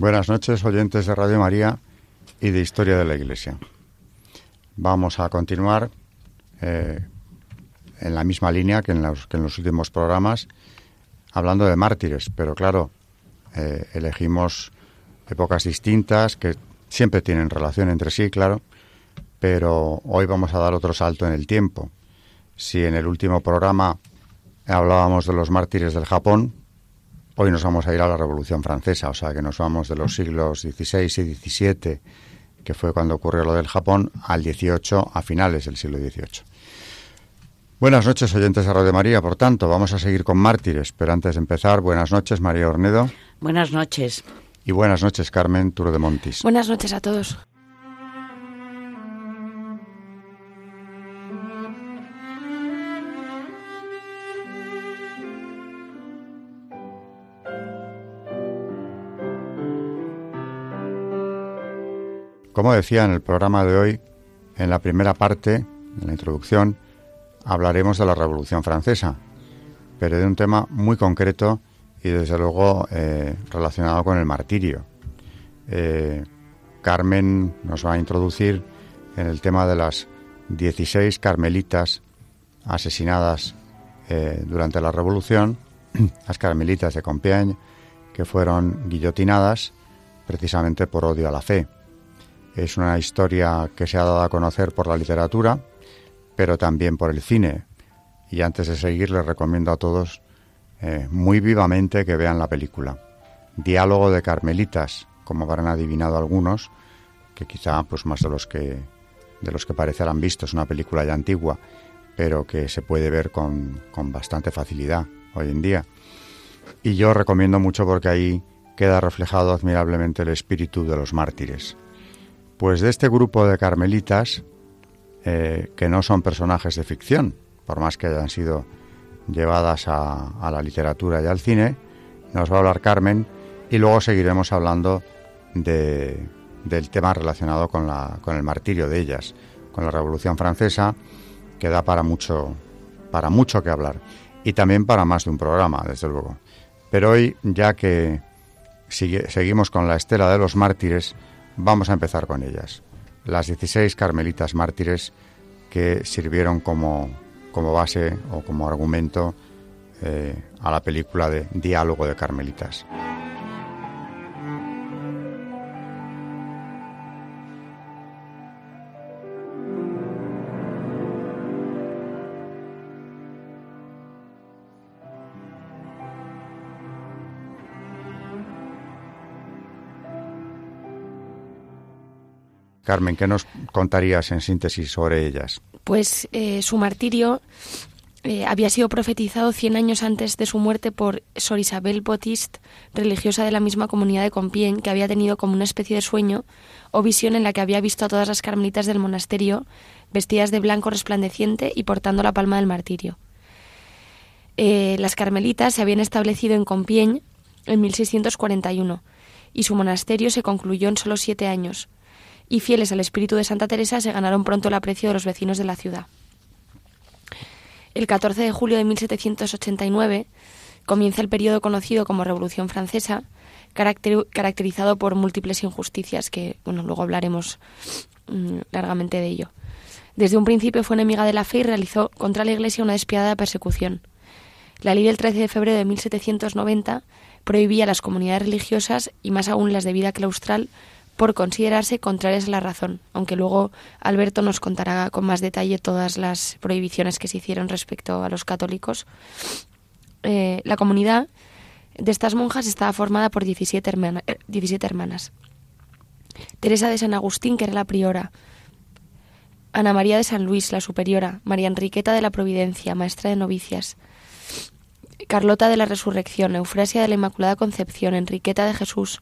Buenas noches, oyentes de Radio María y de Historia de la Iglesia. Vamos a continuar eh, en la misma línea que en, los, últimos programas, hablando de mártires, pero claro, eh, elegimos épocas distintas que siempre tienen relación entre sí, claro, pero hoy vamos a dar otro salto en el tiempo. Si en el último programa hablábamos de los mártires del Japón, Hoy nos vamos a ir a la Revolución Francesa, o sea que nos vamos de los siglos XVI y XVII, que fue cuando ocurrió lo del Japón, al XVIII, a finales del siglo XVIII. Buenas noches, oyentes de Radio María. Por tanto, vamos a seguir con mártires, pero antes de empezar, buenas noches, María Ornedo. Buenas noches. Y buenas noches, Carmen Turo de Montis. Buenas noches a todos. Como decía en el programa de hoy, en la primera parte, en la introducción, hablaremos de la Revolución Francesa, pero de un tema muy concreto y desde luego eh, relacionado con el martirio. Eh, Carmen nos va a introducir en el tema de las 16 carmelitas asesinadas eh, durante la Revolución, las carmelitas de Compiègne, que fueron guillotinadas precisamente por odio a la fe. Es una historia que se ha dado a conocer por la literatura, pero también por el cine. Y antes de seguir les recomiendo a todos eh, muy vivamente que vean la película. Diálogo de Carmelitas, como habrán adivinado algunos, que quizá pues más de los que de los que parecerán visto, es una película ya antigua, pero que se puede ver con, con bastante facilidad hoy en día. Y yo recomiendo mucho porque ahí queda reflejado admirablemente el espíritu de los mártires. Pues de este grupo de carmelitas, eh, que no son personajes de ficción, por más que hayan sido llevadas a, la literatura y al cine, nos va a hablar Carmen y luego seguiremos hablando de, del tema relacionado con, la, con el martirio de ellas, con la Revolución Francesa, que da para mucho, para mucho que hablar y también para más de un programa, desde luego. Pero hoy, ya que seguimos con la estela de los mártires, Vamos a empezar con ellas. Las 16 carmelitas mártires que sirvieron como, como base o como argumento eh, a la película de Diálogo de Carmelitas. Carmen, ¿qué nos contarías en síntesis sobre ellas? Pues eh, su martirio eh, había sido profetizado 100 años antes de su muerte por Sor Isabel Botist, religiosa de la misma comunidad de Compiègne, que había tenido como una especie de sueño o visión en la que había visto a todas las carmelitas del monasterio vestidas de blanco resplandeciente y portando la palma del martirio. Eh, las carmelitas se habían establecido en Compiègne en 1641 y su monasterio se concluyó en solo siete años y fieles al espíritu de Santa Teresa se ganaron pronto el aprecio de los vecinos de la ciudad. El 14 de julio de 1789 comienza el periodo conocido como Revolución Francesa, caracterizado por múltiples injusticias que, bueno, luego hablaremos mm, largamente de ello. Desde un principio fue enemiga de la fe y realizó contra la Iglesia una despiadada persecución. La ley del 13 de febrero de 1790 prohibía las comunidades religiosas, y más aún las de vida claustral, por considerarse contrarias a la razón, aunque luego Alberto nos contará con más detalle todas las prohibiciones que se hicieron respecto a los católicos. Eh, la comunidad de estas monjas estaba formada por 17, hermana, 17 hermanas. Teresa de San Agustín, que era la priora, Ana María de San Luis, la superiora, María Enriqueta de la Providencia, maestra de novicias, Carlota de la Resurrección, Eufrasia de la Inmaculada Concepción, Enriqueta de Jesús,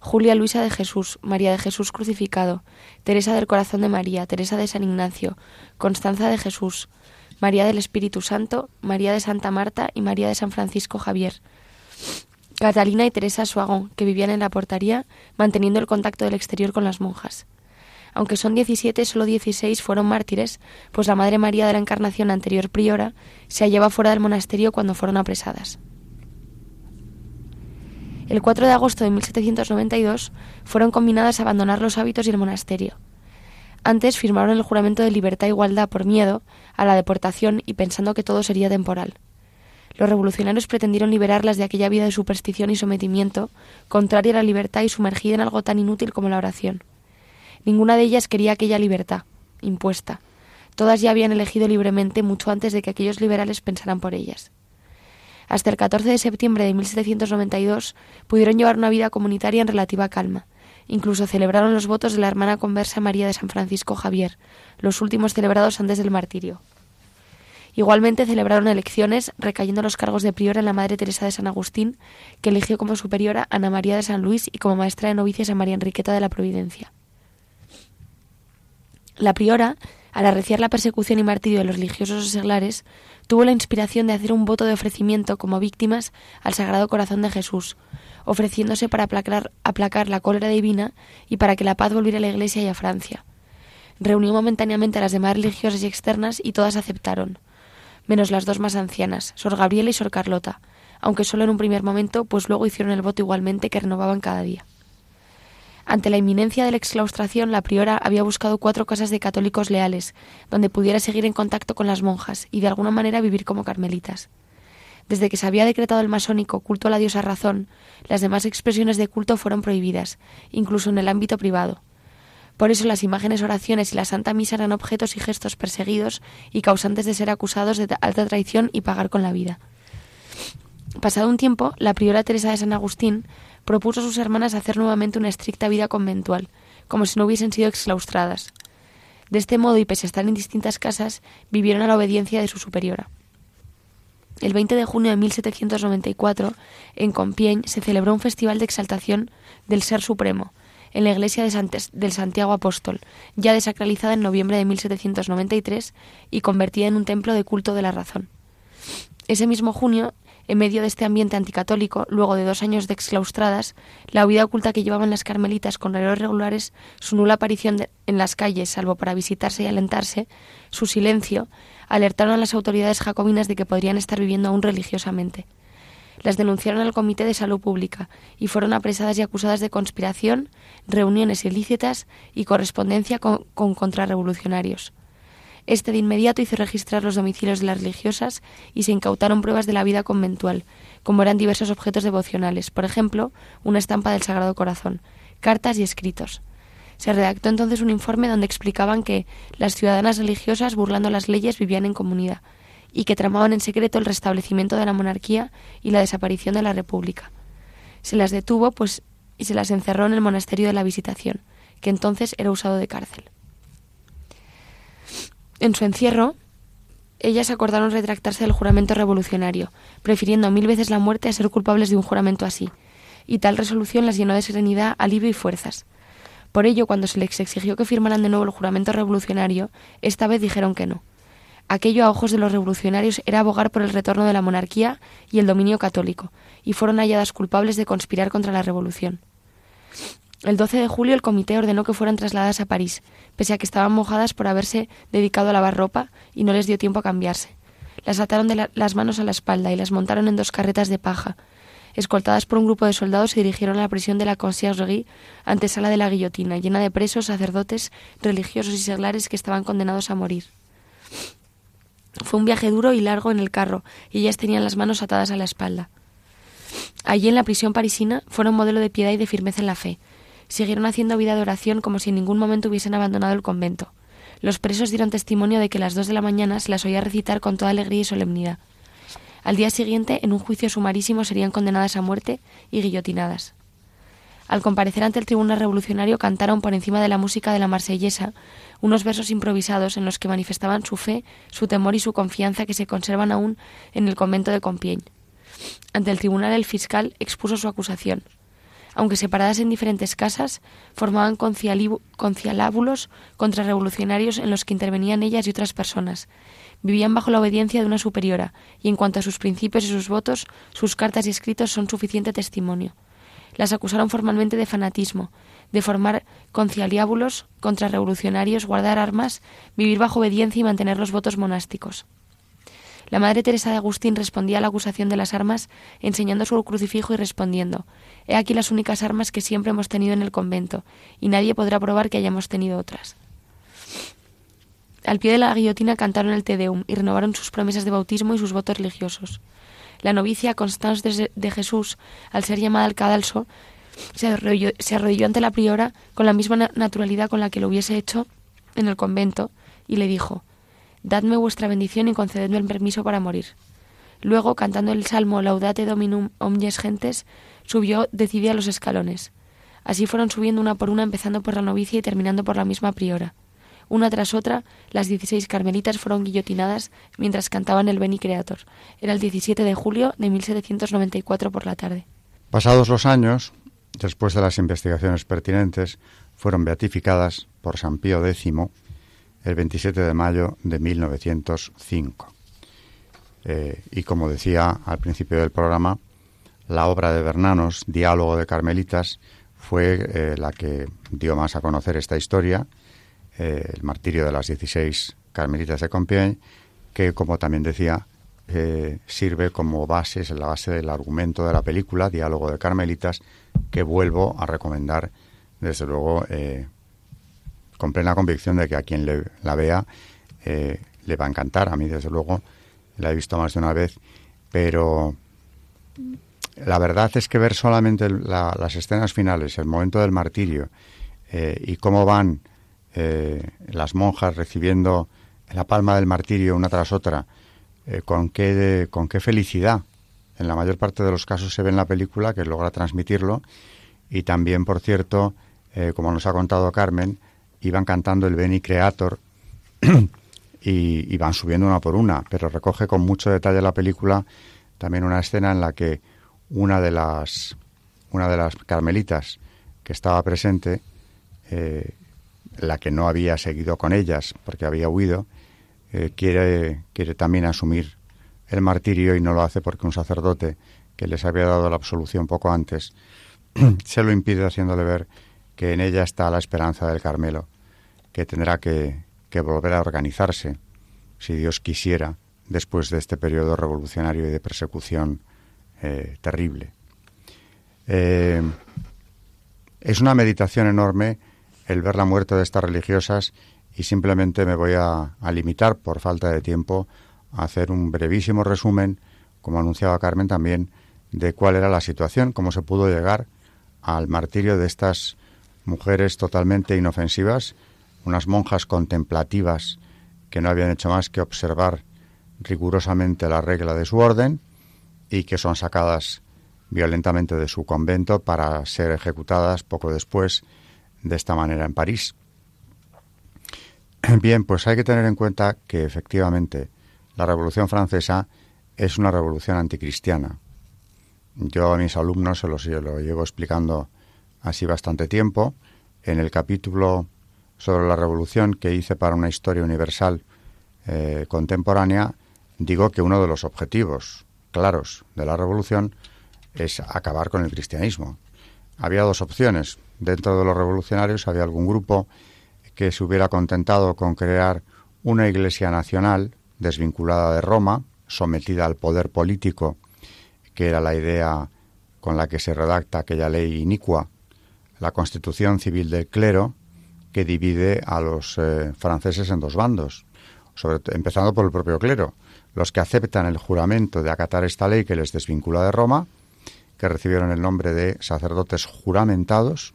Julia Luisa de Jesús, María de Jesús crucificado, Teresa del Corazón de María, Teresa de San Ignacio, Constanza de Jesús, María del Espíritu Santo, María de Santa Marta y María de San Francisco Javier. Catalina y Teresa Suagón, que vivían en la portaría, manteniendo el contacto del exterior con las monjas. Aunque son 17, solo 16 fueron mártires, pues la Madre María de la Encarnación anterior priora se hallaba fuera del monasterio cuando fueron apresadas. El 4 de agosto de 1792 fueron combinadas a abandonar los hábitos y el monasterio. Antes firmaron el juramento de libertad e igualdad por miedo a la deportación y pensando que todo sería temporal. Los revolucionarios pretendieron liberarlas de aquella vida de superstición y sometimiento, contraria a la libertad y sumergida en algo tan inútil como la oración. Ninguna de ellas quería aquella libertad, impuesta. Todas ya habían elegido libremente mucho antes de que aquellos liberales pensaran por ellas. Hasta el 14 de septiembre de 1792 pudieron llevar una vida comunitaria en relativa calma. Incluso celebraron los votos de la hermana conversa María de San Francisco Javier, los últimos celebrados antes del martirio. Igualmente celebraron elecciones, recayendo los cargos de priora en la Madre Teresa de San Agustín, que eligió como superiora a Ana María de San Luis y como maestra de novicias a María Enriqueta de la Providencia. La priora, al arreciar la persecución y martirio de los religiosos seglares, tuvo la inspiración de hacer un voto de ofrecimiento como víctimas al Sagrado Corazón de Jesús, ofreciéndose para aplacar, aplacar la cólera divina y para que la paz volviera a la Iglesia y a Francia. Reunió momentáneamente a las demás religiosas y externas y todas aceptaron menos las dos más ancianas, Sor Gabriela y Sor Carlota, aunque solo en un primer momento, pues luego hicieron el voto igualmente que renovaban cada día. Ante la inminencia de la exclaustración, la priora había buscado cuatro casas de católicos leales, donde pudiera seguir en contacto con las monjas y de alguna manera vivir como carmelitas. Desde que se había decretado el masónico culto a la diosa razón, las demás expresiones de culto fueron prohibidas, incluso en el ámbito privado. Por eso las imágenes, oraciones y la Santa Misa eran objetos y gestos perseguidos y causantes de ser acusados de alta traición y pagar con la vida. Pasado un tiempo, la priora Teresa de San Agustín propuso a sus hermanas hacer nuevamente una estricta vida conventual, como si no hubiesen sido exclaustradas. De este modo, y pese a estar en distintas casas, vivieron a la obediencia de su superiora. El 20 de junio de 1794, en Compiègne, se celebró un festival de exaltación del Ser Supremo, en la iglesia de del Santiago Apóstol, ya desacralizada en noviembre de 1793 y convertida en un templo de culto de la razón. Ese mismo junio, en medio de este ambiente anticatólico, luego de dos años de exclaustradas, la vida oculta que llevaban las carmelitas con relojes regulares, su nula aparición en las calles, salvo para visitarse y alentarse, su silencio, alertaron a las autoridades jacobinas de que podrían estar viviendo aún religiosamente las denunciaron al Comité de Salud Pública y fueron apresadas y acusadas de conspiración, reuniones ilícitas y correspondencia con, contrarrevolucionarios. Este de inmediato hizo registrar los domicilios de las religiosas y se incautaron pruebas de la vida conventual, como eran diversos objetos devocionales, por ejemplo, una estampa del Sagrado Corazón, cartas y escritos. Se redactó entonces un informe donde explicaban que las ciudadanas religiosas, burlando las leyes, vivían en comunidad, y que tramaban en secreto el restablecimiento de la monarquía y la desaparición de la República. Se las detuvo pues, y se las encerró en el monasterio de la Visitación, que entonces era usado de cárcel. En su encierro, ellas acordaron retractarse del juramento revolucionario, prefiriendo mil veces la muerte a ser culpables de un juramento así, y tal resolución las llenó de serenidad, alivio y fuerzas. Por ello, cuando se les exigió que firmaran de nuevo el juramento revolucionario, esta vez dijeron que no, Aquello a ojos de los revolucionarios era abogar por el retorno de la monarquía y el dominio católico, y fueron halladas culpables de conspirar contra la revolución. El 12 de julio el comité ordenó que fueran trasladadas a París, pese a que estaban mojadas por haberse dedicado a lavar ropa y no les dio tiempo a cambiarse. Las ataron de las manos a la espalda y las montaron en dos carretas de paja. Escoltadas por un grupo de soldados se dirigieron a la prisión de la Conciergerie, antesala de la guillotina, llena de presos, sacerdotes, religiosos y seglares que estaban condenados a morir. Fue un viaje duro y largo en el carro, y ellas tenían las manos atadas a la espalda. Allí en la prisión parisina fueron modelo de piedad y de firmeza en la fe. Siguieron haciendo vida de oración como si en ningún momento hubiesen abandonado el convento. Los presos dieron testimonio de que a las dos de la mañana se las oía recitar con toda alegría y solemnidad. Al día siguiente, en un juicio sumarísimo, serían condenadas a muerte y guillotinadas. Al comparecer ante el tribunal revolucionario cantaron por encima de la música de la marsellesa unos versos improvisados en los que manifestaban su fe, su temor y su confianza que se conservan aún en el convento de Compiègne. Ante el tribunal el fiscal expuso su acusación. Aunque separadas en diferentes casas, formaban concialábulos contrarrevolucionarios en los que intervenían ellas y otras personas. Vivían bajo la obediencia de una superiora, y en cuanto a sus principios y sus votos, sus cartas y escritos son suficiente testimonio. Las acusaron formalmente de fanatismo, de formar concialiábulos contrarrevolucionarios, guardar armas, vivir bajo obediencia y mantener los votos monásticos. La Madre Teresa de Agustín respondía a la acusación de las armas enseñando su crucifijo y respondiendo He aquí las únicas armas que siempre hemos tenido en el convento, y nadie podrá probar que hayamos tenido otras. Al pie de la guillotina cantaron el Te Deum y renovaron sus promesas de bautismo y sus votos religiosos. La novicia Constance de Jesús, al ser llamada al cadalso, se arrodilló, ante la priora con la misma naturalidad con la que lo hubiese hecho en el convento y le dijo Dadme vuestra bendición y concededme el permiso para morir. Luego, cantando el salmo Laudate Dominum omnes gentes, subió decidida los escalones. Así fueron subiendo una por una, empezando por la novicia y terminando por la misma priora. Una tras otra, las dieciséis carmelitas fueron guillotinadas mientras cantaban el Beni Creator. Era el 17 de julio de 1794 por la tarde. Pasados los años, después de las investigaciones pertinentes, fueron beatificadas por San Pío X el 27 de mayo de 1905. Eh, y como decía al principio del programa, la obra de Bernanos, Diálogo de Carmelitas, fue eh, la que dio más a conocer esta historia, eh, el martirio de las 16 carmelitas de Compiègne, que, como también decía, sirve como base, es la base del argumento de la película, Diálogo de Carmelitas, que vuelvo a recomendar, desde luego, con plena convicción de que a quien le, la vea eh, le va a encantar. A mí, desde luego, la he visto más de una vez, pero la verdad es que ver solamente las escenas finales, el momento del martirio eh, y cómo van eh, las monjas recibiendo la palma del martirio una tras otra, con, qué, con qué felicidad. En la mayor parte de los casos se ve en la película que logra transmitirlo y también, por cierto, como nos ha contado Carmen, iban cantando el Beni Creator y, van subiendo una por una, pero recoge con mucho detalle la película también una escena en la que una de las una de las carmelitas que estaba presente, eh, la que no había seguido con ellas porque había huido, eh, quiere, quiere también asumir el martirio y no lo hace porque un sacerdote que les había dado la absolución poco antes se lo impide haciéndole ver que en ella está la esperanza del Carmelo, que tendrá que, volver a organizarse, si Dios quisiera, después de este periodo revolucionario y de persecución eh, terrible. Eh, es una meditación enorme el ver la muerte de estas religiosas y simplemente me voy a, a, limitar, por falta de tiempo, a hacer un brevísimo resumen, como anunciaba Carmen también, de cuál era la situación, cómo se pudo llegar al martirio de estas mujeres totalmente inofensivas, unas monjas contemplativas que no habían hecho más que observar rigurosamente la regla de su orden y que son sacadas violentamente de su convento para ser ejecutadas poco después de esta manera en París. Bien, pues hay que tener en cuenta que efectivamente la Revolución Francesa es una revolución anticristiana. Yo a mis alumnos se lo, se lo llevo explicando así bastante tiempo. En el capítulo sobre la revolución que hice para una historia universal eh, contemporánea, digo que uno de los objetivos claros de la revolución es acabar con el cristianismo. Había dos opciones. Dentro de los revolucionarios había algún grupo que se hubiera contentado con crear una iglesia nacional desvinculada de Roma, sometida al poder político, que era la idea con la que se redacta aquella ley inicua la constitución civil del clero que divide a los eh, franceses en dos bandos, empezando por el propio clero, los que aceptan el juramento de acatar esta ley que les desvincula de Roma, que recibieron el nombre de sacerdotes juramentados,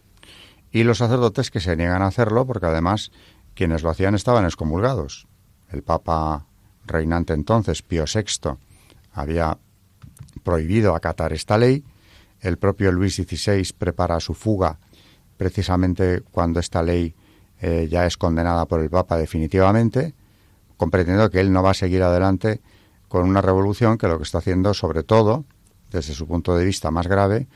y los sacerdotes que se niegan a hacerlo porque además quienes lo hacían estaban excomulgados. El Papa reinante entonces, Pío VI, había prohibido acatar esta ley, el propio Luis XVI prepara su fuga precisamente cuando esta ley eh, ya es condenada por el Papa definitivamente, comprendiendo que él no va a seguir adelante con una revolución que lo que está haciendo sobre todo desde su punto de vista más grave,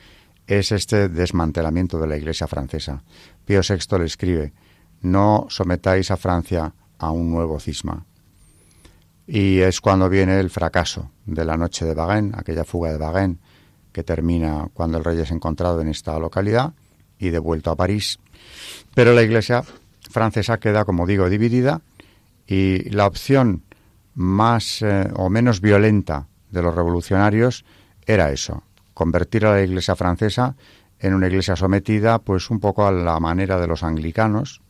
es este desmantelamiento de la Iglesia francesa. Pío VI le escribe, no sometáis a Francia a un nuevo cisma. Y es cuando viene el fracaso de la noche de Baguen, aquella fuga de Baguen, que termina cuando el rey es encontrado en esta localidad y devuelto a París. Pero la Iglesia francesa queda, como digo, dividida y la opción más eh, o menos violenta de los revolucionarios era eso, convertir a la Iglesia francesa en una iglesia sometida, pues un poco a la manera de los anglicanos,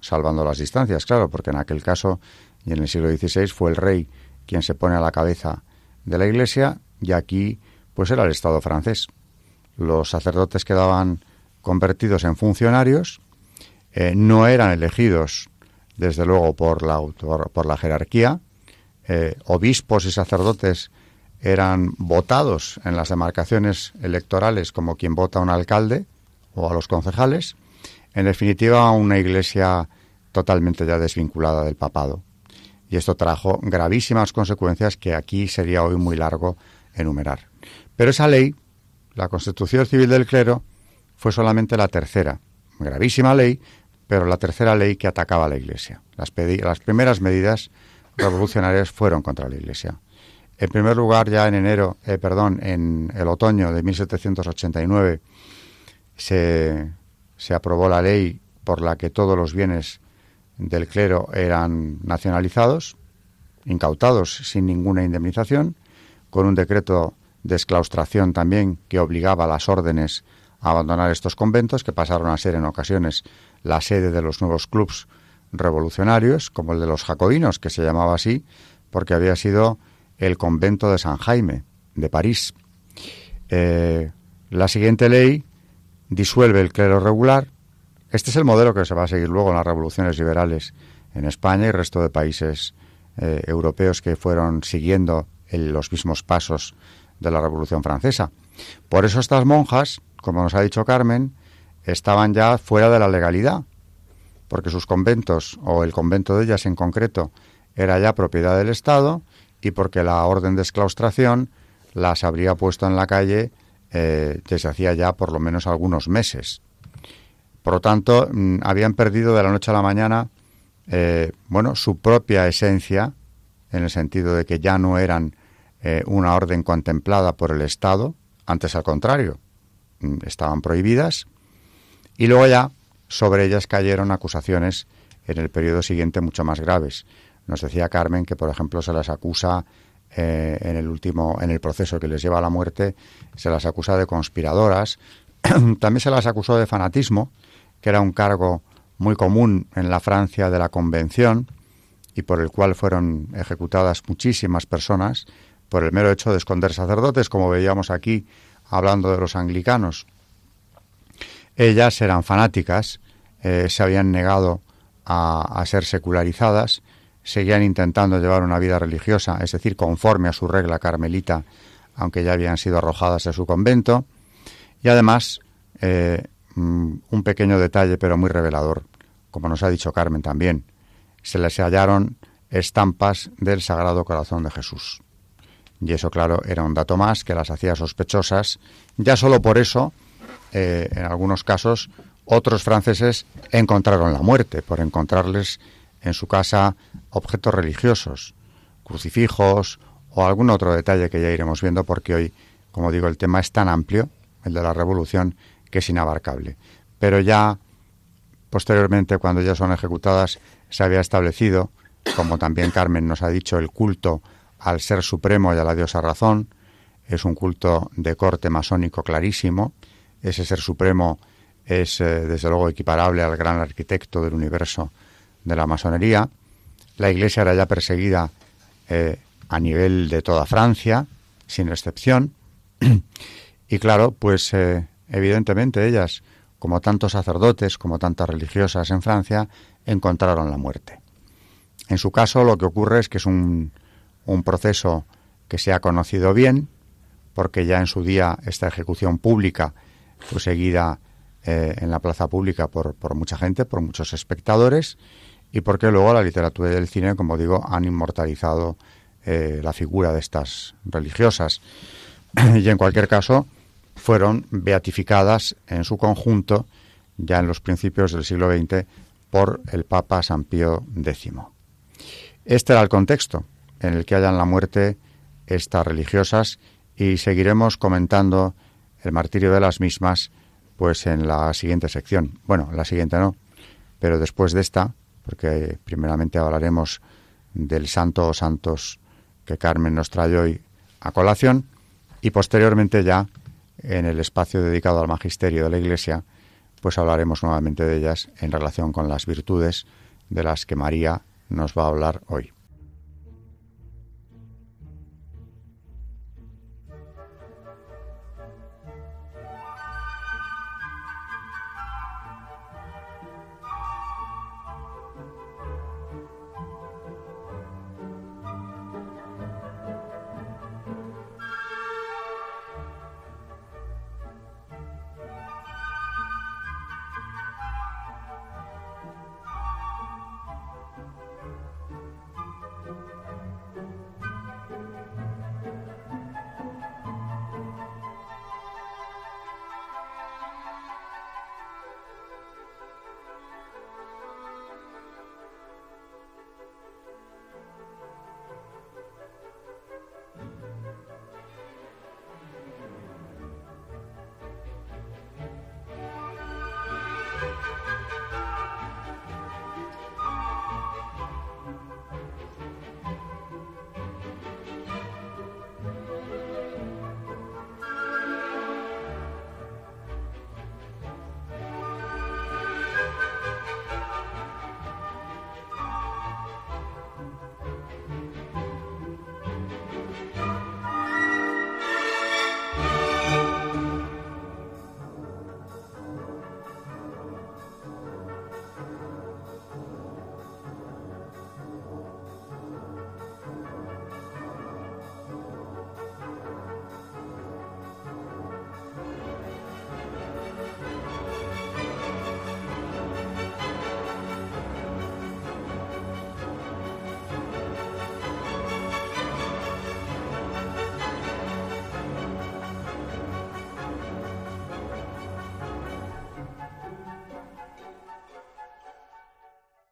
salvando las distancias, claro, porque en aquel caso y en el siglo XVI fue el rey quien se pone a la cabeza de la iglesia y aquí pues era el Estado francés. Los sacerdotes quedaban convertidos en funcionarios, eh, no eran elegidos desde luego por la, por la jerarquía, eh, obispos y sacerdotes eran votados en las demarcaciones electorales como quien vota a un alcalde o a los concejales. En definitiva, una iglesia totalmente ya desvinculada del papado. Y esto trajo gravísimas consecuencias que aquí sería hoy muy largo enumerar. Pero esa ley, la Constitución Civil del Clero, fue solamente la tercera, gravísima ley, pero la tercera ley que atacaba a la Iglesia. Las, primeras medidas revolucionarias fueron contra la Iglesia. En primer lugar, ya en enero, eh, perdón, en el otoño de 1789 se, se aprobó la ley por la que todos los bienes del clero eran nacionalizados, incautados sin ninguna indemnización, con un decreto de exclaustración también que obligaba a las órdenes abandonar estos conventos, que pasaron a ser en ocasiones la sede de los nuevos clubs revolucionarios, como el de los jacobinos, que se llamaba así, porque había sido el convento de San Jaime, de París. Eh, la siguiente ley disuelve el clero regular. Este es el modelo que se va a seguir luego en las revoluciones liberales en España y resto de países eh, europeos que fueron siguiendo los mismos pasos de la Revolución Francesa. Por eso estas monjas, como nos ha dicho Carmen, estaban ya fuera de la legalidad, porque sus conventos, o el convento de ellas en concreto, era ya propiedad del Estado y porque la orden de exclaustración las habría puesto en la calle eh, desde hacía ya por lo menos algunos meses. Por lo tanto, mm, habían perdido de la noche a la mañana, eh, bueno, su propia esencia, en el sentido de que ya no eran eh, una orden contemplada por el Estado, antes al contrario, estaban prohibidas, y luego ya sobre ellas cayeron acusaciones en el periodo siguiente mucho más graves. Nos decía Carmen que, por ejemplo, se las acusa eh, en el último, en el proceso que les lleva a la muerte, se las acusa de conspiradoras. También se las acusó de fanatismo, que era un cargo muy común en la Francia de la Convención y por el cual fueron ejecutadas muchísimas personas por el mero hecho de esconder sacerdotes, como veíamos aquí hablando de los anglicanos. Ellas eran fanáticas eh, se habían negado a, ser secularizadas, seguían intentando llevar una vida religiosa, es decir, conforme a su regla carmelita, aunque ya habían sido arrojadas de su convento, y además eh, mm, un pequeño detalle pero muy revelador, como nos ha dicho Carmen también, se les hallaron estampas del Sagrado Corazón de Jesús. Y eso, claro, era un dato más que las hacía sospechosas. Ya solo por eso, eh, en algunos casos, otros franceses encontraron la muerte por encontrarles en su casa objetos religiosos, crucifijos o algún otro detalle que ya iremos viendo porque hoy, como digo, el tema es tan amplio, el de la revolución, que es inabarcable. Pero ya posteriormente, cuando ya son ejecutadas, se había establecido, como también Carmen nos ha dicho, el culto al Ser Supremo y a la diosa razón. Es un culto de corte masónico clarísimo. Ese Ser Supremo es eh, desde luego equiparable al gran arquitecto del universo de la masonería. La Iglesia era ya perseguida eh, a nivel de toda Francia, sin excepción. y claro, pues eh, evidentemente ellas, como tantos sacerdotes, como tantas religiosas en Francia, encontraron la muerte. En su caso, lo que ocurre es que es un, un proceso que se ha conocido bien, porque ya en su día esta ejecución pública fue seguida eh, en la plaza pública por, mucha gente, por muchos espectadores, y porque luego la literatura y el cine, como digo, han inmortalizado eh, la figura de estas religiosas. y en cualquier caso fueron beatificadas en su conjunto ya en los principios del siglo XX por el Papa San Pío X. Este era el contexto en el que hayan la muerte estas religiosas y seguiremos comentando el martirio de las mismas pues en la siguiente sección. Bueno, la siguiente no, pero después de esta, porque primeramente hablaremos del santo o santos que Carmen nos trae hoy a colación y posteriormente ya en el espacio dedicado al magisterio de la Iglesia, pues hablaremos nuevamente de ellas en relación con las virtudes de las que María nos va a hablar hoy.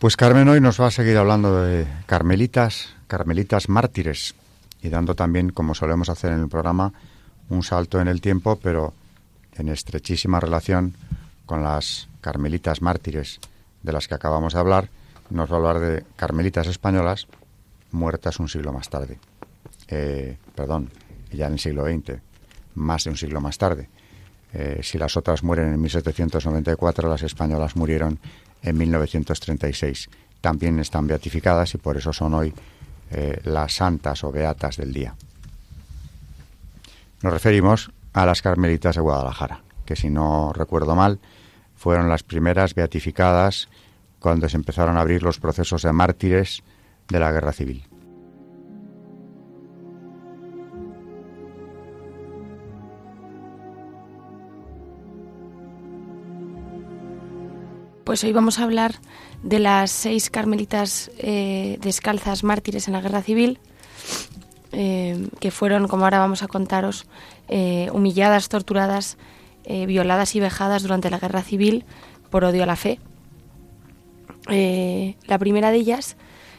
Pues Carmen hoy nos va a seguir hablando de carmelitas, carmelitas mártires y dando también, como solemos hacer en el programa, un salto en el tiempo, pero en estrechísima relación con las carmelitas mártires de las que acabamos de hablar, nos va a hablar de carmelitas españolas muertas un siglo más tarde. Eh, perdón, ya en el siglo XX, más de un siglo más tarde. Eh, si las otras mueren en 1794, las españolas murieron en 1936. También están beatificadas y por eso son hoy eh, las santas o beatas del día. Nos referimos a las carmelitas de Guadalajara, que si no recuerdo mal, fueron las primeras beatificadas cuando se empezaron a abrir los procesos de mártires de la guerra civil. Pues hoy vamos a hablar de las seis carmelitas eh, descalzas mártires en la guerra civil, eh, que fueron, como ahora vamos a contaros, eh, humilladas, torturadas, violadas y vejadas durante la guerra civil por odio a la fe. la primera de ellas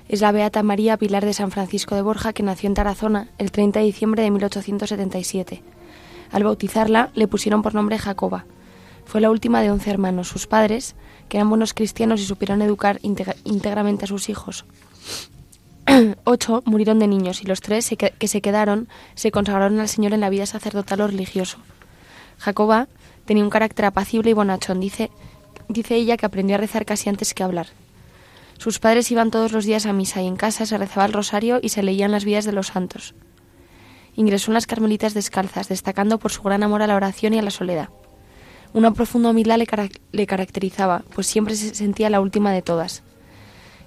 es la Beata María Pilar de San Francisco de Borja, que nació en Tarazona el 30 de diciembre de 1877. Al bautizarla le pusieron por nombre Jacoba. Fue la última de once hermanos. Sus padres, que eran buenos cristianos y supieron educar íntegramente a sus hijos, ocho murieron de niños y los tres que se quedaron se consagraron al Señor en la vida sacerdotal o religioso. Jacoba tenía un carácter apacible y bonachón. Dice, dice ella que aprendió a rezar casi antes que hablar. Sus padres iban todos los días a misa y en casa se rezaba el rosario y se leían las vidas de los santos. Ingresó en las Carmelitas descalzas, destacando por su gran amor a la oración y a la soledad. Una profunda humildad le, le caracterizaba, pues siempre se sentía la última de todas.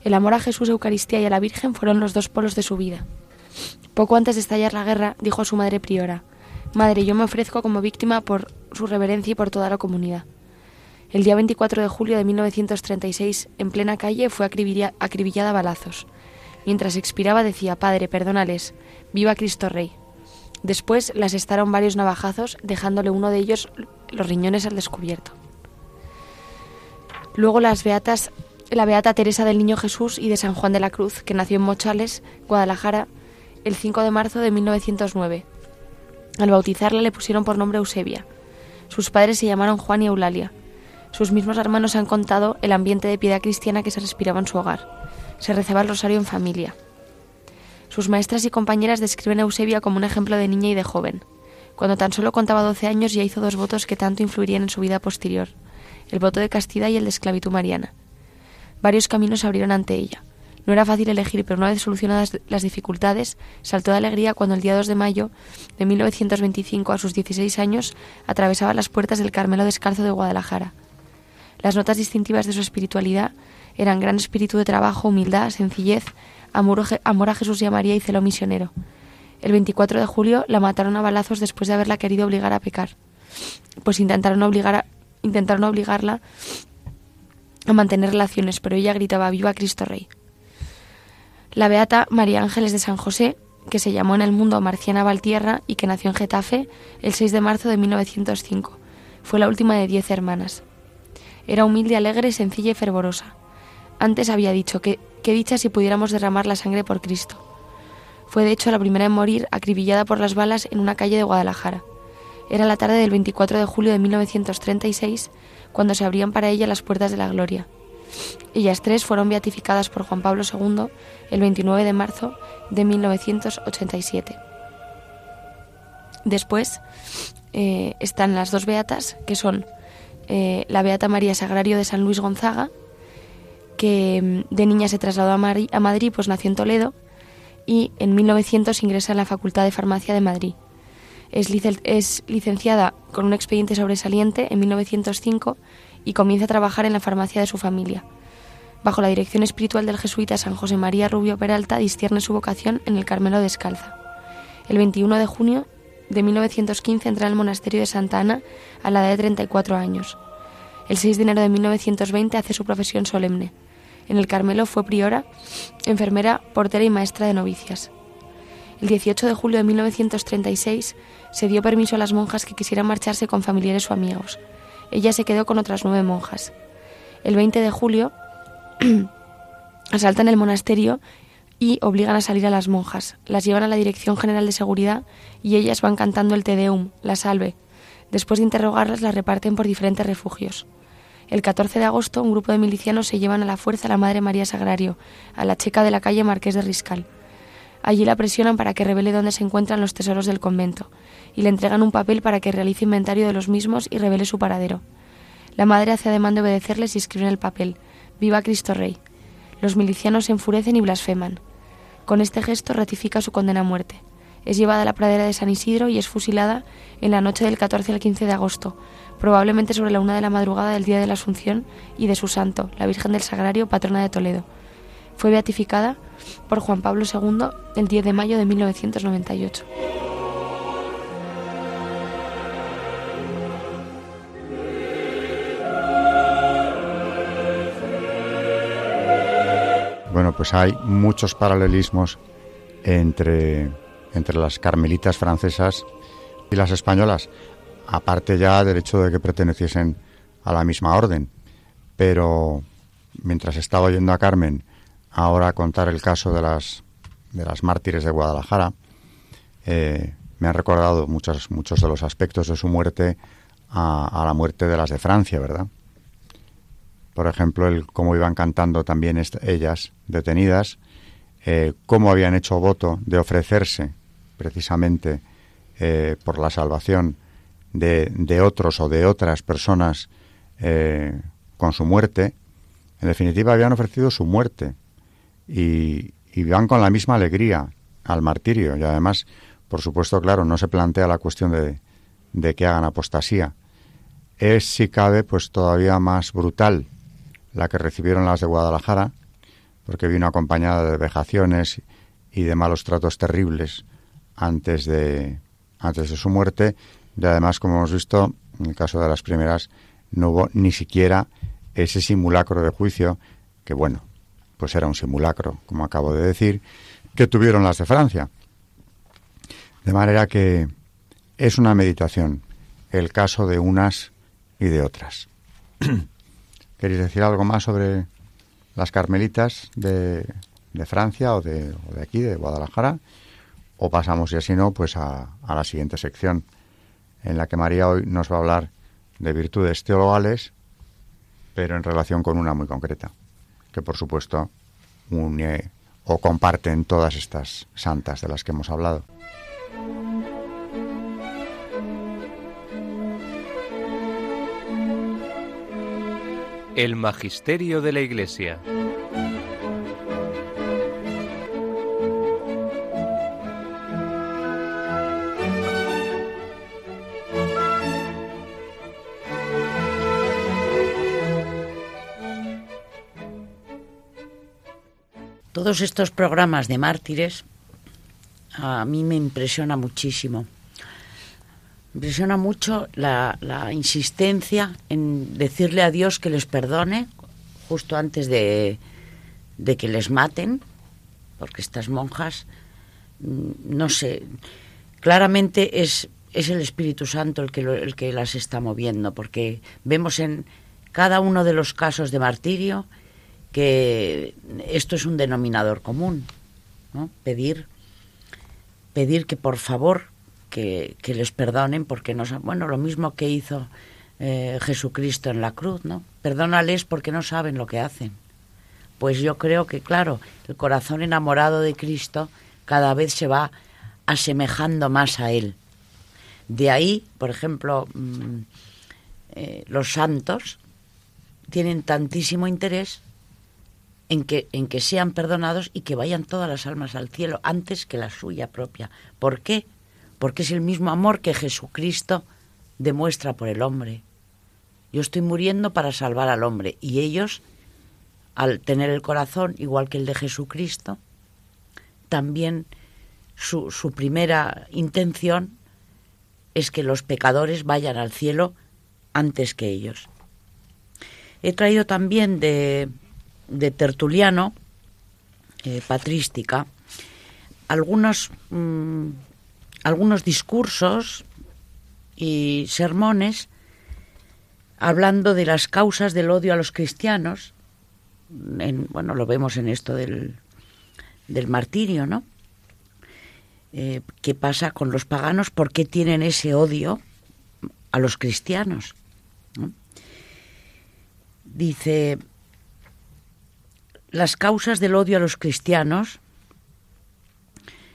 El amor a Jesús, Eucaristía y a la Virgen fueron los dos polos de su vida. Poco antes de estallar la guerra, dijo a su madre priora, Madre, yo me ofrezco como víctima por su reverencia y por toda la comunidad. El día 24 de julio de 1936, en plena calle, fue acribillada a balazos. Mientras expiraba decía, Padre, perdónales, viva Cristo Rey. Después la asestaron varios navajazos, dejándole uno de ellos los riñones al descubierto. Luego las beatas la Beata Teresa del Niño Jesús y de San Juan de la Cruz, que nació en Mochales, Guadalajara, el 5 de marzo de 1909. Al bautizarla le pusieron por nombre Eusebia. Sus padres se llamaron Juan y Eulalia. Sus mismos hermanos han contado el ambiente de piedad cristiana que se respiraba en su hogar. Se rezaba el rosario en familia. Sus maestras y compañeras describen a Eusebia como un ejemplo de niña y de joven. Cuando tan solo contaba 12 años ya hizo dos votos que tanto influirían en su vida posterior, el voto de castidad y el de esclavitud mariana. Varios caminos se abrieron ante ella. No era fácil elegir, pero una vez solucionadas las dificultades, saltó de alegría cuando el día 2 de mayo de 1925, a sus 16 años, atravesaba las puertas del Carmelo Descalzo de Guadalajara. Las notas distintivas de su espiritualidad eran gran espíritu de trabajo, humildad, sencillez, amor, a Jesús y a María y celo misionero. El 24 de julio la mataron a balazos después de haberla querido obligar a pecar, pues intentaron, obligar intentaron obligarla a mantener relaciones, pero ella gritaba Viva Cristo Rey. La beata María Ángeles de San José, que se llamó en el mundo Marciana Valtierra y que nació en Getafe el 6 de marzo de 1905, fue la última de diez hermanas. Era humilde, alegre, sencilla y fervorosa. Antes había dicho que qué dicha si pudiéramos derramar la sangre por Cristo. Fue de hecho la primera en morir acribillada por las balas en una calle de Guadalajara. Era la tarde del 24 de julio de 1936 cuando se abrían para ella las puertas de la gloria. Ellas tres fueron beatificadas por Juan Pablo II el 29 de marzo de 1987. Después eh, están las dos beatas, que son eh, la beata María Sagrario de San Luis Gonzaga, que mm, de niña se trasladó a, a Madrid, pues nació en Toledo, y en 1900 ingresa en la Facultad de Farmacia de Madrid. Es, licenciada con un expediente sobresaliente en 1905 y comienza a trabajar en la farmacia de su familia. Bajo la dirección espiritual del jesuita San José María Rubio Peralta discierne su vocación en el Carmelo Descalza. El 21 de junio de 1915 entra en el monasterio de Santa Ana a la edad de 34 años. El 6 de enero de 1920 hace su profesión solemne. En el Carmelo fue priora, enfermera, portera y maestra de novicias. El 18 de julio de 1936 se dio permiso a las monjas que quisieran marcharse con familiares o amigos. Ella se quedó con otras nueve monjas. El 20 de julio asaltan el monasterio y obligan a salir a las monjas. Las llevan a la Dirección General de Seguridad y ellas van cantando el Te Deum, la salve. Después de interrogarlas, las reparten por diferentes refugios. El 14 de agosto, un grupo de milicianos se llevan a la fuerza a la Madre María Sagrario, a la checa de la calle Marqués de Riscal. Allí la presionan para que revele dónde se encuentran los tesoros del convento y le entregan un papel para que realice inventario de los mismos y revele su paradero. La madre hace ademán de obedecerles y escribe en el papel Viva Cristo Rey. Los milicianos se enfurecen y blasfeman. Con este gesto ratifica su condena a muerte. Es llevada a la pradera de San Isidro y es fusilada en la noche del 14 al 15 de agosto, probablemente sobre la una de la madrugada del día de la Asunción y de su santo, la Virgen del Sagrario, patrona de Toledo. Fue beatificada por Juan Pablo II el 10 de mayo de 1998. Bueno, pues hay muchos paralelismos entre, entre las carmelitas francesas y las españolas, aparte ya del hecho de que perteneciesen a la misma orden. Pero mientras estaba oyendo a Carmen ahora contar el caso de las, de las mártires de Guadalajara, eh, me han recordado muchos, muchos de los aspectos de su muerte a, la muerte de las de Francia, ¿verdad? Por ejemplo, el cómo iban cantando también ellas detenidas, eh, cómo habían hecho voto de ofrecerse precisamente eh, por la salvación de, de, otros o de otras personas eh, con su muerte. En definitiva, habían ofrecido su muerte y, y van con la misma alegría al martirio. Y además, por supuesto, claro, no se plantea la cuestión de, de que hagan apostasía. Es, si cabe, pues todavía más brutal la que recibieron las de Guadalajara, porque vino acompañada de vejaciones y de malos tratos terribles antes de, antes de su muerte. Y además, como hemos visto, en el caso de las primeras, no hubo ni siquiera ese simulacro de juicio, que bueno, pues era un simulacro, como acabo de decir, que tuvieron las de Francia. De manera que es una meditación el caso de unas y de otras. ¿Queréis decir algo más sobre las carmelitas de, de Francia o de, de, aquí, de Guadalajara? O pasamos, y así no, pues a, a la siguiente sección, en la que María hoy nos va a hablar de virtudes teologales, pero en relación con una muy concreta, que por supuesto une o comparten todas estas santas de las que hemos hablado. El Magisterio de la Iglesia. Todos estos programas de mártires a mí me impresiona muchísimo. Impresiona mucho la, insistencia en decirle a Dios que les perdone justo antes de, que les maten, porque estas monjas, mm, no sé, claramente es, es el Espíritu Santo el que, el que las está moviendo, porque vemos en cada uno de los casos de martirio que esto es un denominador común, ¿no? pedir, pedir que por favor que, les perdonen porque no bueno lo mismo que hizo eh, Jesucristo en la cruz no perdónales porque no saben lo que hacen. Pues yo creo que claro el corazón enamorado de Cristo cada vez se va asemejando más a él. De ahí por ejemplo mm, eh, los santos tienen tantísimo interés en que, en que sean perdonados y que vayan todas las almas al cielo antes que la suya propia. ¿Por qué? porque es el mismo amor que Jesucristo demuestra por el hombre. Yo estoy muriendo para salvar al hombre y ellos, al tener el corazón igual que el de Jesucristo, también su, primera intención es que los pecadores vayan al cielo antes que ellos. He traído también de, Tertuliano, eh, patrística, algunos mm, algunos discursos y sermones hablando de las causas del odio a los cristianos. En, bueno, lo vemos en esto del, del martirio, ¿no? Eh, ¿Qué pasa con los paganos? ¿Por qué tienen ese odio a los cristianos? Dice, las causas del odio a los cristianos,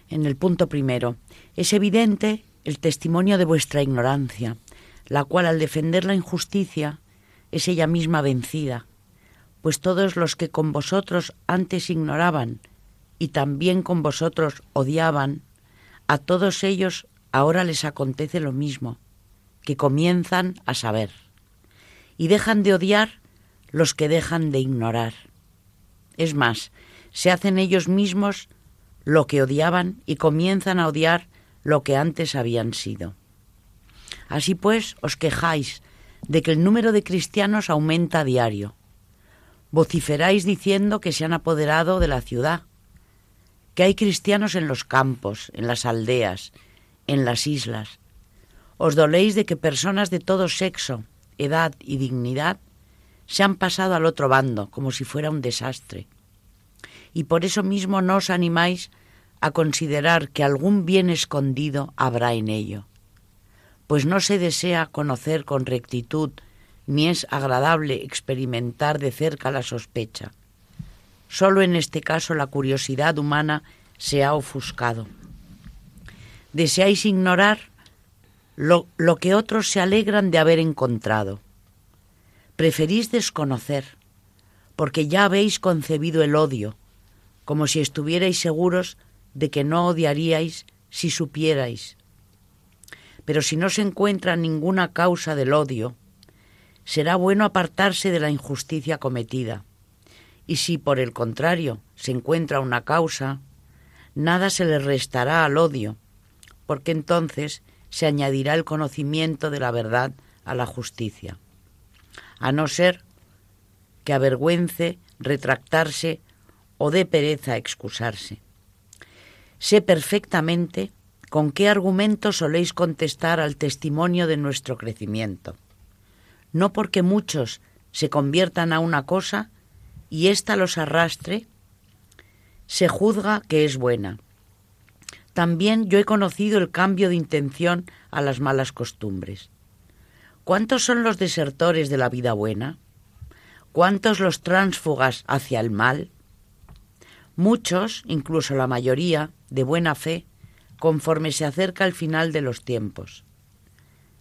en el punto primero, es evidente el testimonio de vuestra ignorancia, la cual al defender la injusticia es ella misma vencida, pues todos los que con vosotros antes ignoraban y también con vosotros odiaban, a todos ellos ahora les acontece lo mismo, que comienzan a saber, y dejan de odiar los que dejan de ignorar. Es más, se hacen ellos mismos lo que odiaban y comienzan a odiar lo que antes habían sido. Así pues, os quejáis de que el número de cristianos aumenta a diario. Vociferáis diciendo que se han apoderado de la ciudad, que hay cristianos en los campos, en las aldeas, en las islas. Os doléis de que personas de todo sexo, edad y dignidad se han pasado al otro bando como si fuera un desastre. Y por eso mismo no os animáis a considerar que algún bien escondido habrá en ello, pues no se desea conocer con rectitud ni es agradable experimentar de cerca la sospecha. Solo en este caso la curiosidad humana se ha ofuscado. Deseáis ignorar lo, lo, que otros se alegran de haber encontrado. Preferís desconocer, porque ya habéis concebido el odio, como si estuvierais seguros de que no odiaríais si supierais. Pero si no se encuentra ninguna causa del odio, será bueno apartarse de la injusticia cometida. Y si por el contrario se encuentra una causa, nada se le restará al odio, porque entonces se añadirá el conocimiento de la verdad a la justicia, a no ser que avergüence retractarse o dé pereza excusarse. Sé perfectamente con qué argumentos soléis contestar al testimonio de nuestro crecimiento. No porque muchos se conviertan a una cosa y ésta los arrastre, se juzga que es buena. También yo he conocido el cambio de intención a las malas costumbres. ¿Cuántos son los desertores de la vida buena? ¿Cuántos los tránsfugas hacia el mal? Muchos, incluso la mayoría, de buena fe, conforme se acerca el final de los tiempos.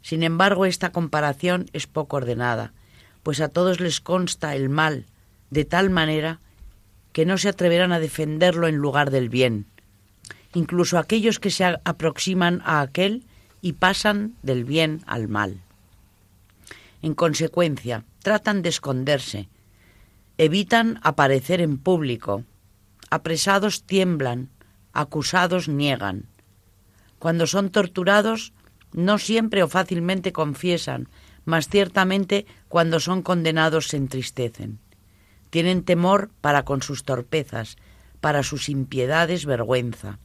Sin embargo, esta comparación es poco ordenada, pues a todos les consta el mal, de tal manera que no se atreverán a defenderlo en lugar del bien, incluso aquellos que se aproximan a aquel y pasan del bien al mal. En consecuencia, tratan de esconderse, evitan aparecer en público, apresados tiemblan, acusados niegan. Cuando son torturados, no siempre o fácilmente confiesan, mas ciertamente cuando son condenados se entristecen. Tienen temor para con sus torpezas, para sus impiedades vergüenza.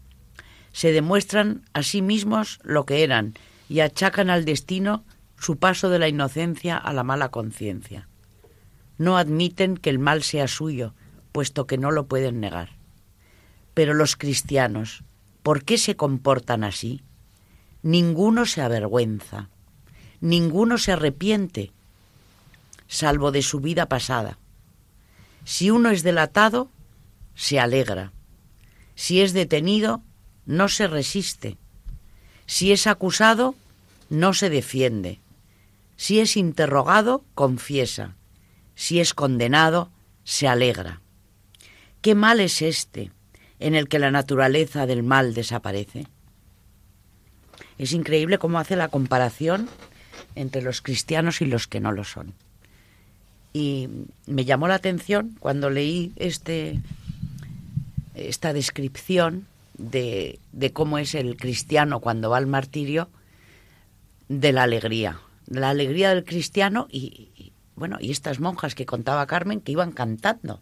Se demuestran a sí mismos lo que eran y achacan al destino su paso de la inocencia a la mala conciencia. No admiten que el mal sea suyo, puesto que no lo pueden negar. Pero los cristianos, ¿por qué se comportan así? Ninguno se avergüenza, ninguno se arrepiente, salvo de su vida pasada. Si uno es delatado, se alegra. Si es detenido, no se resiste. Si es acusado, no se defiende. Si es interrogado, confiesa. Si es condenado, se alegra. ¿Qué mal es este en el que la naturaleza del mal desaparece? Es increíble cómo hace la comparación entre los cristianos y los que no lo son. Y me llamó la atención cuando leí este, esta descripción de, cómo es el cristiano cuando va al martirio, de la alegría. La alegría del cristiano y, bueno, y estas monjas que contaba Carmen que iban cantando.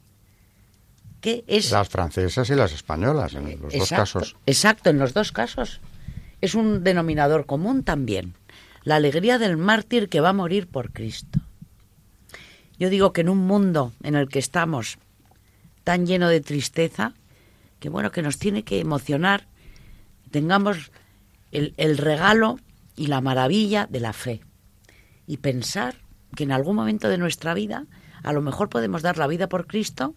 ¿Qué es? Las francesas y las españolas, en los dos casos. Exacto, en los dos casos. Es un denominador común también. La alegría del mártir que va a morir por Cristo. Yo digo que en un mundo en el que estamos tan lleno de tristeza, que bueno, que nos tiene que emocionar, tengamos el, el regalo y la maravilla de la fe. Y pensar que en algún momento de nuestra vida a lo mejor podemos dar la vida por Cristo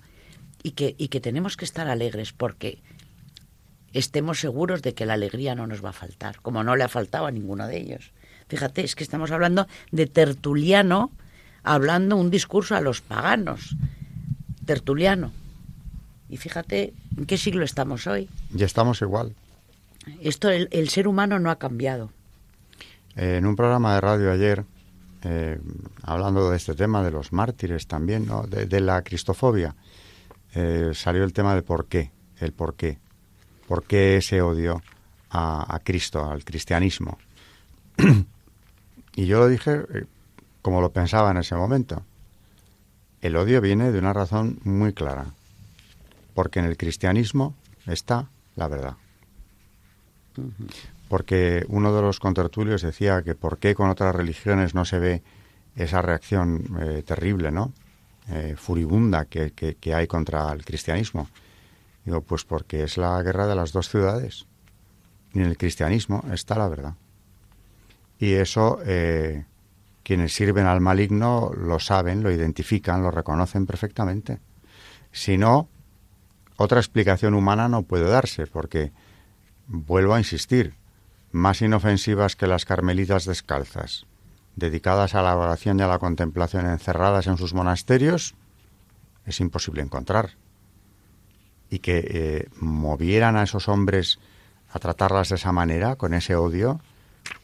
y que, y que tenemos que estar alegres porque estemos seguros de que la alegría no nos va a faltar, como no le ha faltado a ninguno de ellos. Fíjate, es que estamos hablando de Tertuliano hablando un discurso a los paganos. Tertuliano. Y fíjate en qué siglo estamos hoy. Y estamos igual. Esto, el, el ser humano no ha cambiado. Eh, en un programa de radio ayer, eh, hablando de este tema, de los mártires también, ¿no? de, la cristofobia, eh, salió el tema de por qué, el por qué. ¿Por qué ese odio a, a Cristo, al cristianismo? y yo lo dije como lo pensaba en ese momento. El odio viene de una razón muy clara, porque en el cristianismo está la verdad. Porque uno de los contertulios decía que por qué con otras religiones no se ve esa reacción eh, terrible, ¿no? Eh, furibunda que, hay contra el cristianismo. Digo, pues porque es la guerra de las dos ciudades. Y en el cristianismo está la verdad. Y eso eh, quienes sirven al maligno lo saben, lo identifican, lo reconocen perfectamente. Si no, otra explicación humana no puede darse, porque, vuelvo a insistir, más inofensivas que las carmelitas descalzas, dedicadas a la oración y a la contemplación encerradas en sus monasterios, es imposible encontrar. Y que eh, movieran a esos hombres a tratarlas de esa manera, con ese odio,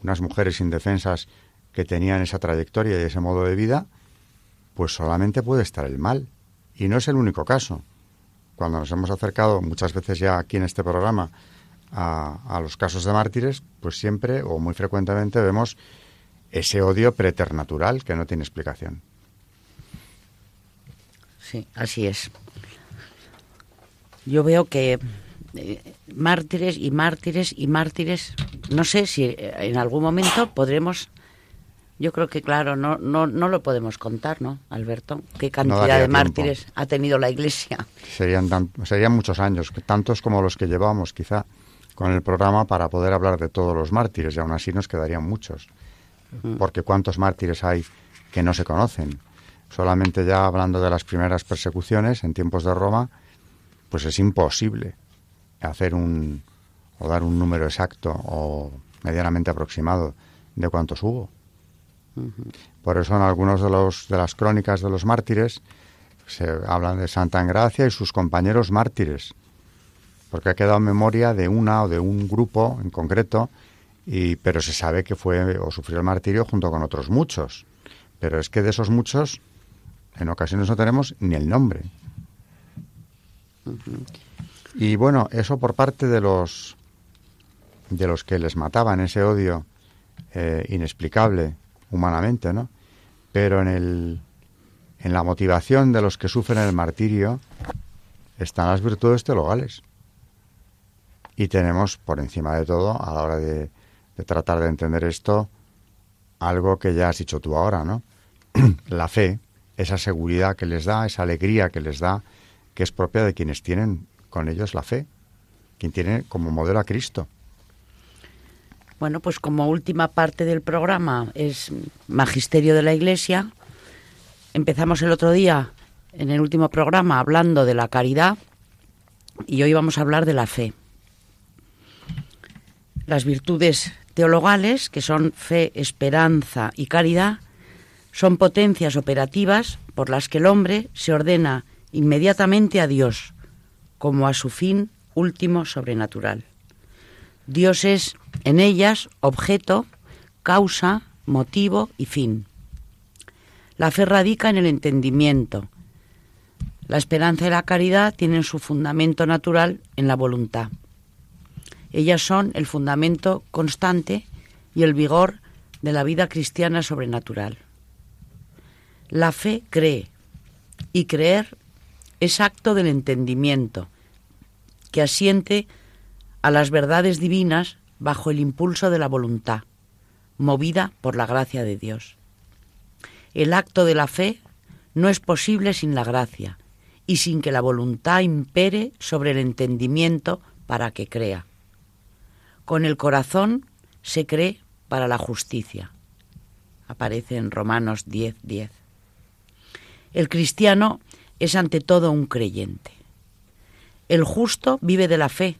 unas mujeres indefensas que tenían esa trayectoria y ese modo de vida, pues solamente puede estar el mal. Y no es el único caso. Cuando nos hemos acercado muchas veces ya aquí en este programa a, a los casos de mártires, pues siempre o muy frecuentemente vemos ese odio preternatural que no tiene explicación. Sí, así es. Yo veo que eh, mártires y mártires y mártires, no sé si eh, en algún momento podremos, yo creo que claro, no, no, no lo podemos contar, ¿no, Alberto? ¿Qué cantidad de mártires ha tenido la Iglesia? Serían, serían muchos años, tantos como los que llevamos quizá con el programa para poder hablar de todos los mártires y aún así nos quedarían muchos. Porque cuántos mártires hay que no se conocen. Solamente ya hablando de las primeras persecuciones en tiempos de Roma, pues es imposible hacer un o dar un número exacto o medianamente aproximado de cuántos hubo. Por eso en algunos de los de las crónicas de los mártires se hablan de Santa Engracia y sus compañeros mártires, porque ha quedado en memoria de una o de un grupo en concreto, y, pero se sabe que fue o sufrió el martirio junto con otros muchos. Pero es que de esos muchos, en ocasiones no tenemos ni el nombre. Y bueno, eso por parte de los de los que les mataban ese odio eh, inexplicable humanamente, ¿no? Pero en el en la motivación de los que sufren el martirio están las virtudes teologales. Y tenemos por encima de todo, a la hora de, tratar de entender esto, algo que ya has dicho tú ahora, ¿no? la fe, esa seguridad que les da, esa alegría que les da, que es propia de quienes tienen con ellos la fe, quien tiene como modelo a Cristo. Bueno, pues como última parte del programa es Magisterio de la Iglesia, empezamos el otro día en el último programa hablando de la caridad y hoy vamos a hablar de la fe. Las virtudes teologales, que son fe, esperanza y caridad, son potencias operativas por las que el hombre se ordena inmediatamente a Dios, como a su fin último sobrenatural. Dios es en ellas objeto, causa, motivo y fin. La fe radica en el entendimiento. La esperanza y la caridad tienen su fundamento natural en la voluntad. Ellas son el fundamento constante y el vigor de la vida cristiana sobrenatural. La fe cree y creer es acto del entendimiento, que asiente a las verdades divinas bajo el impulso de la voluntad, movida por la gracia de Dios. El acto de la fe no es posible sin la gracia y sin que la voluntad impere sobre el entendimiento para que crea. Con el corazón se cree para la justicia. Aparece en Romanos 10:10. 10. El cristiano es ante todo un creyente. El justo vive de la fe,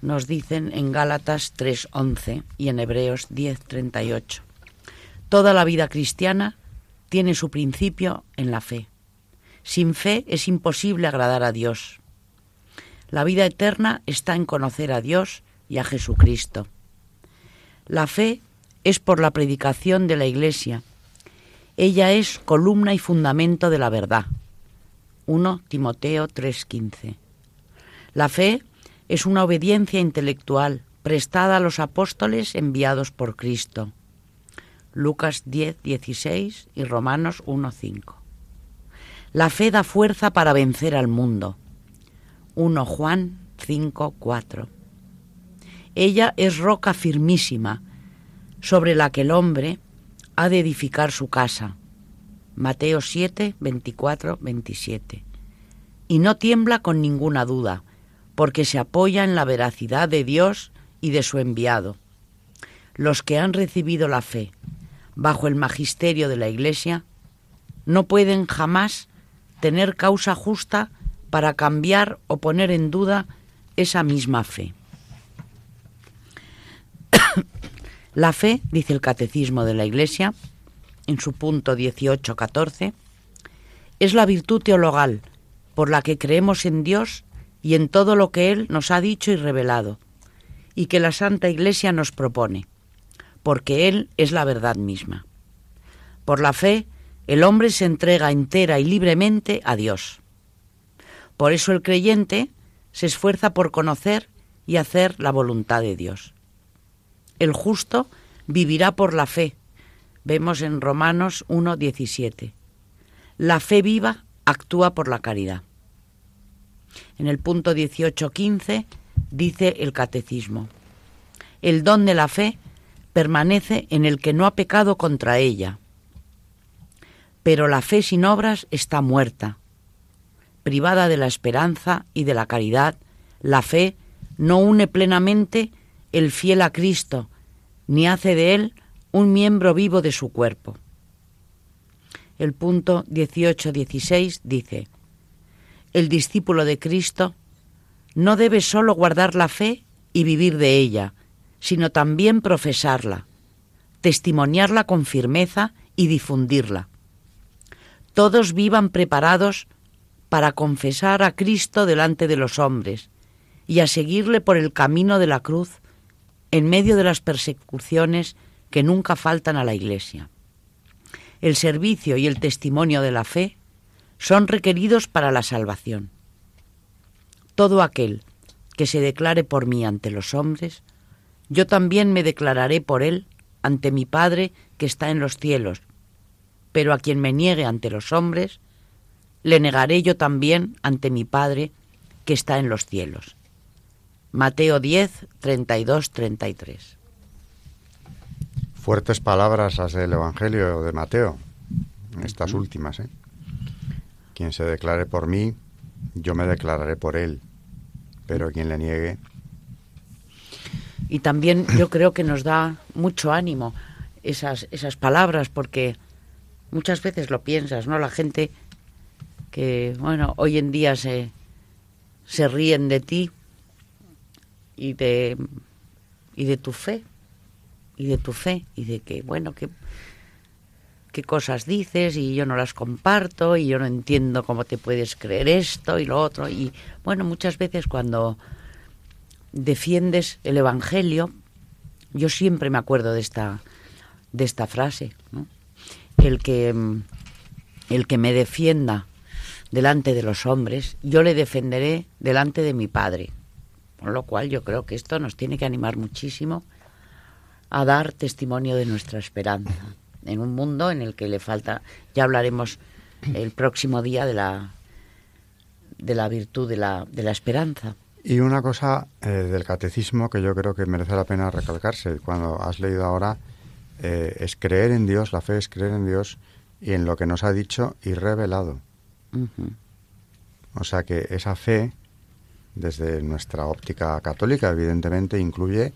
nos dicen en Gálatas 3:11 y en Hebreos 10:38. Toda la vida cristiana tiene su principio en la fe. Sin fe es imposible agradar a Dios. La vida eterna está en conocer a Dios y a Jesucristo. La fe es por la predicación de la Iglesia. Ella es columna y fundamento de la verdad. 1 Timoteo 3:15. La fe es una obediencia intelectual prestada a los apóstoles enviados por Cristo. Lucas 10:16 y Romanos 1:5. La fe da fuerza para vencer al mundo. 1 Juan 5:4. Ella es roca firmísima sobre la que el hombre ha de edificar su casa. Mateo 7, 24, 27. Y no tiembla con ninguna duda, porque se apoya en la veracidad de Dios y de su enviado. Los que han recibido la fe bajo el magisterio de la Iglesia no pueden jamás tener causa justa para cambiar o poner en duda esa misma fe. La fe, dice el Catecismo de la Iglesia, en su punto 18-14, es la virtud teologal por la que creemos en Dios y en todo lo que Él nos ha dicho y revelado, y que la Santa Iglesia nos propone, porque Él es la verdad misma. Por la fe, el hombre se entrega entera y libremente a Dios. Por eso el creyente se esfuerza por conocer y hacer la voluntad de Dios. El justo vivirá por la fe. Vemos en Romanos 1.17. La fe viva actúa por la caridad. En el punto 18.15 dice el catecismo, el don de la fe permanece en el que no ha pecado contra ella, pero la fe sin obras está muerta. Privada de la esperanza y de la caridad, la fe no une plenamente el fiel a Cristo, ni hace de él un miembro vivo de su cuerpo. El punto 18-16 dice, el discípulo de Cristo no debe sólo guardar la fe y vivir de ella, sino también profesarla, testimoniarla con firmeza y difundirla todos vivan preparados para confesar a Cristo delante de los hombres y a seguirle por el camino de la cruz en medio de las persecuciones que nunca faltan a la Iglesia. El servicio y el testimonio de la fe son requeridos para la salvación. Todo aquel que se declare por mí ante los hombres, yo también me declararé por él ante mi Padre que está en los cielos, pero a quien me niegue ante los hombres, le negaré yo también ante mi Padre que está en los cielos. Mateo 10, 32, 33. Fuertes palabras las del Evangelio de Mateo, estas últimas. ¿eh? Quien se declare por mí, yo me declararé por él, pero quien le niegue. Y también yo creo que nos da mucho ánimo esas, esas palabras, porque muchas veces lo piensas, ¿no? La gente que, bueno, hoy en día se, se ríen de ti y de, y de tu fe, y de tu fe, y de que, bueno, que qué cosas dices y yo no las comparto y yo no entiendo cómo te puedes creer esto y lo otro. Y bueno, muchas veces cuando defiendes el Evangelio, yo siempre me acuerdo de esta, de esta frase, el que, el que me defienda delante de los hombres, yo le defenderé delante de mi Padre. Con lo cual yo creo que esto nos tiene que animar muchísimo a dar testimonio de nuestra esperanza en un mundo en el que le falta, ya hablaremos el próximo día de la, de la virtud de la, de la esperanza. Y una cosa eh, del catecismo que yo creo que merece la pena recalcarse, cuando has leído ahora eh, es creer en Dios, la fe es creer en Dios y en lo que nos ha dicho y revelado. O sea que esa fe, desde nuestra óptica católica, evidentemente incluye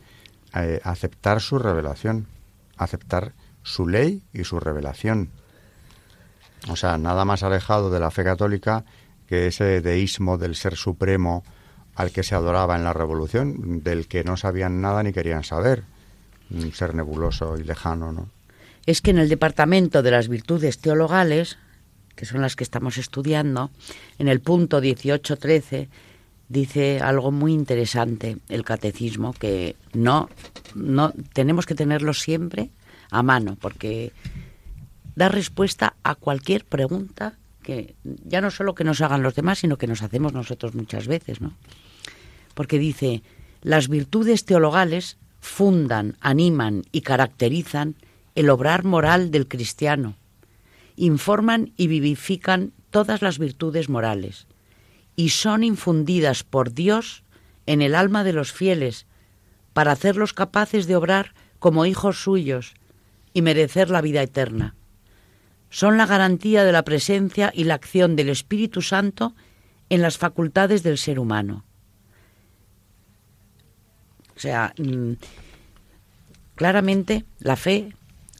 eh, aceptar su revelación, aceptar su ley y su revelación. O sea, nada más alejado de la fe católica que ese deísmo del ser supremo al que se adoraba en la revolución, del que no sabían nada ni querían saber un ser nebuloso y lejano, ¿no? Es que en el departamento de las virtudes teologales, que son las que estamos estudiando, en el punto 18-13 dice algo muy interesante el catecismo que no no tenemos que tenerlo siempre a mano porque da respuesta a cualquier pregunta que ya no solo que nos hagan los demás, sino que nos hacemos nosotros muchas veces, ¿no? Porque dice, las virtudes teologales fundan, animan y caracterizan el obrar moral del cristiano, informan y vivifican todas las virtudes morales, y son infundidas por Dios en el alma de los fieles, para hacerlos capaces de obrar como hijos suyos y merecer la vida eterna. Son la garantía de la presencia y la acción del Espíritu Santo en las facultades del ser humano. O sea, mm, claramente la fe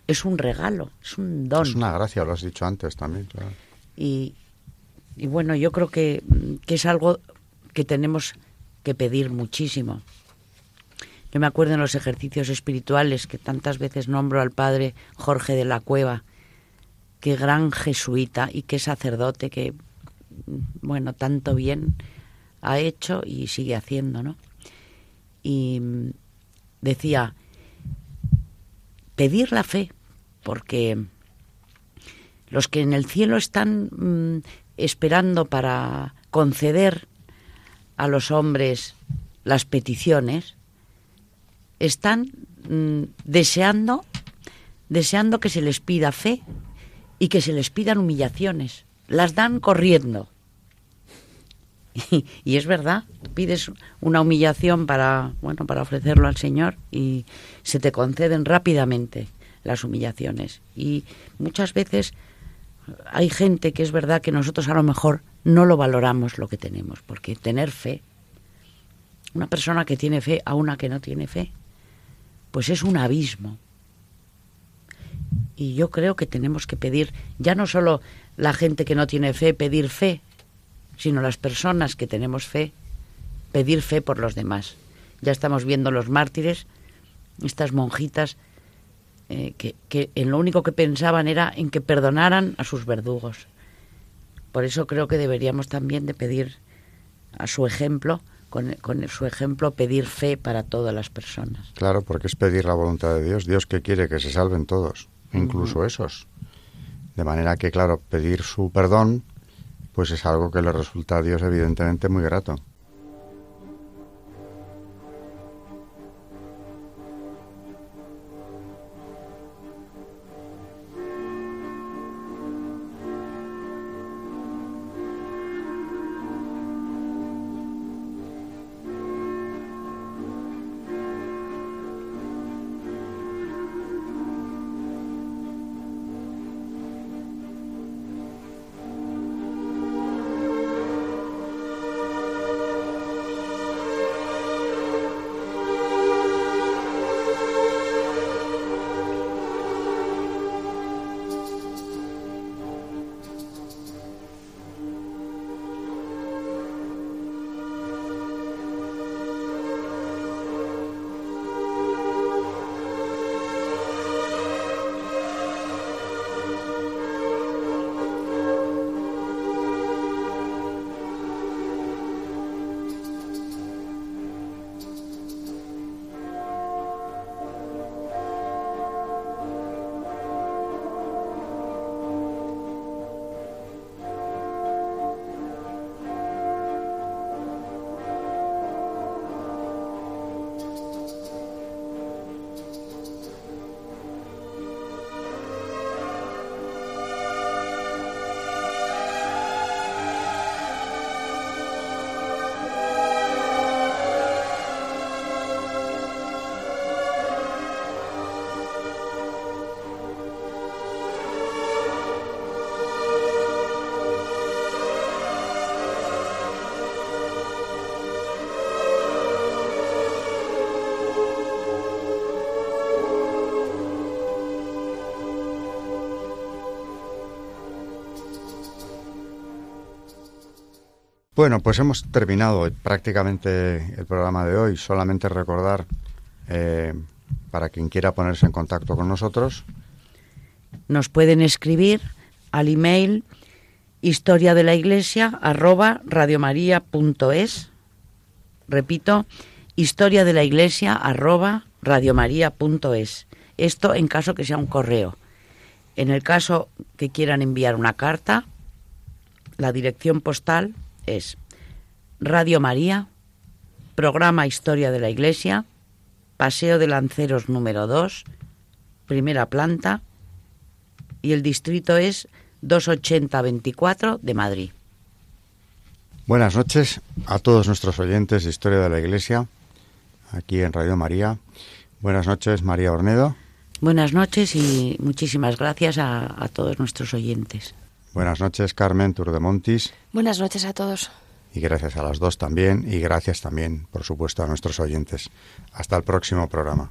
es un regalo, es un don. Es una gracia, lo has dicho antes también, claro. Y, y bueno, yo creo que, que es algo que tenemos que pedir muchísimo. Yo me acuerdo en los ejercicios espirituales que tantas veces nombro al padre Jorge de la Cueva, qué gran jesuita y qué sacerdote que, bueno, tanto bien ha hecho y sigue haciendo, ¿no? Y decía, pedir la fe, porque los que en el cielo están mm, esperando para conceder a los hombres las peticiones, están mm, deseando, deseando que se les pida fe y que se les pidan humillaciones. Las dan corriendo. Y, y, es verdad, pides una humillación para, bueno, para ofrecerlo al Señor y se te conceden rápidamente las humillaciones. Y muchas veces hay gente que es verdad que nosotros a lo mejor no lo valoramos lo que tenemos, porque tener fe, una persona que tiene fe a una que no tiene fe, pues es un abismo. Y yo creo que tenemos que pedir, ya no solo la gente que no tiene fe, pedir fe, sino las personas que tenemos fe, pedir fe por los demás. Ya estamos viendo los mártires, estas monjitas eh, que, que en lo único que pensaban era en que perdonaran a sus verdugos. Por eso creo que deberíamos también de pedir a su ejemplo, con, con, su ejemplo, pedir fe para todas las personas. Claro, porque es pedir la voluntad de Dios. Dios que quiere que se salven todos, incluso uh -huh. esos. De manera que, claro, pedir su perdón, pues es algo que le resulta a Dios evidentemente muy grato. Bueno, pues hemos terminado prácticamente el programa de hoy. Solamente recordar, eh, para quien quiera ponerse en contacto con nosotros. Nos pueden escribir al email historia de la iglesia radiomaria.es. Repito, historia de la iglesia radiomaria.es. Esto en caso que sea un correo. En el caso que quieran enviar una carta, la dirección postal es Radio María, programa Historia de la Iglesia, Paseo de Lanceros número 2, primera planta, y el distrito es 28024 de Madrid. Buenas noches a todos nuestros oyentes de Historia de la Iglesia, aquí en Radio María. Buenas noches, María Ornedo. Buenas noches y muchísimas gracias a, a todos nuestros oyentes. Buenas noches, Carmen Turdemontis. Buenas noches a todos. y gracias a las dos también y gracias también, por supuesto, a nuestros oyentes. Hasta el próximo programa.